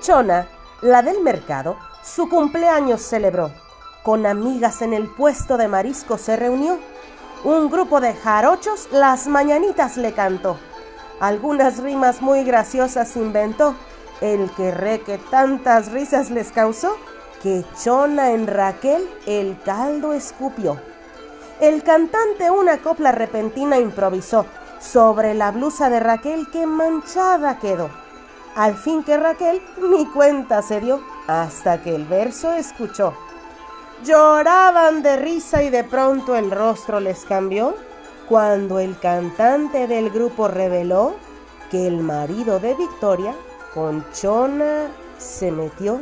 Chona, la del mercado, su cumpleaños celebró. Con amigas en el puesto de marisco se reunió. Un grupo de jarochos las mañanitas le cantó. Algunas rimas muy graciosas inventó. El que re que tantas risas les causó, que Chona en Raquel el caldo escupió. El cantante una copla repentina improvisó sobre la blusa de Raquel que manchada quedó. Al fin que Raquel ni cuenta se dio hasta que el verso escuchó. Lloraban de risa y de pronto el rostro les cambió cuando el cantante del grupo reveló que el marido de Victoria con Chona se metió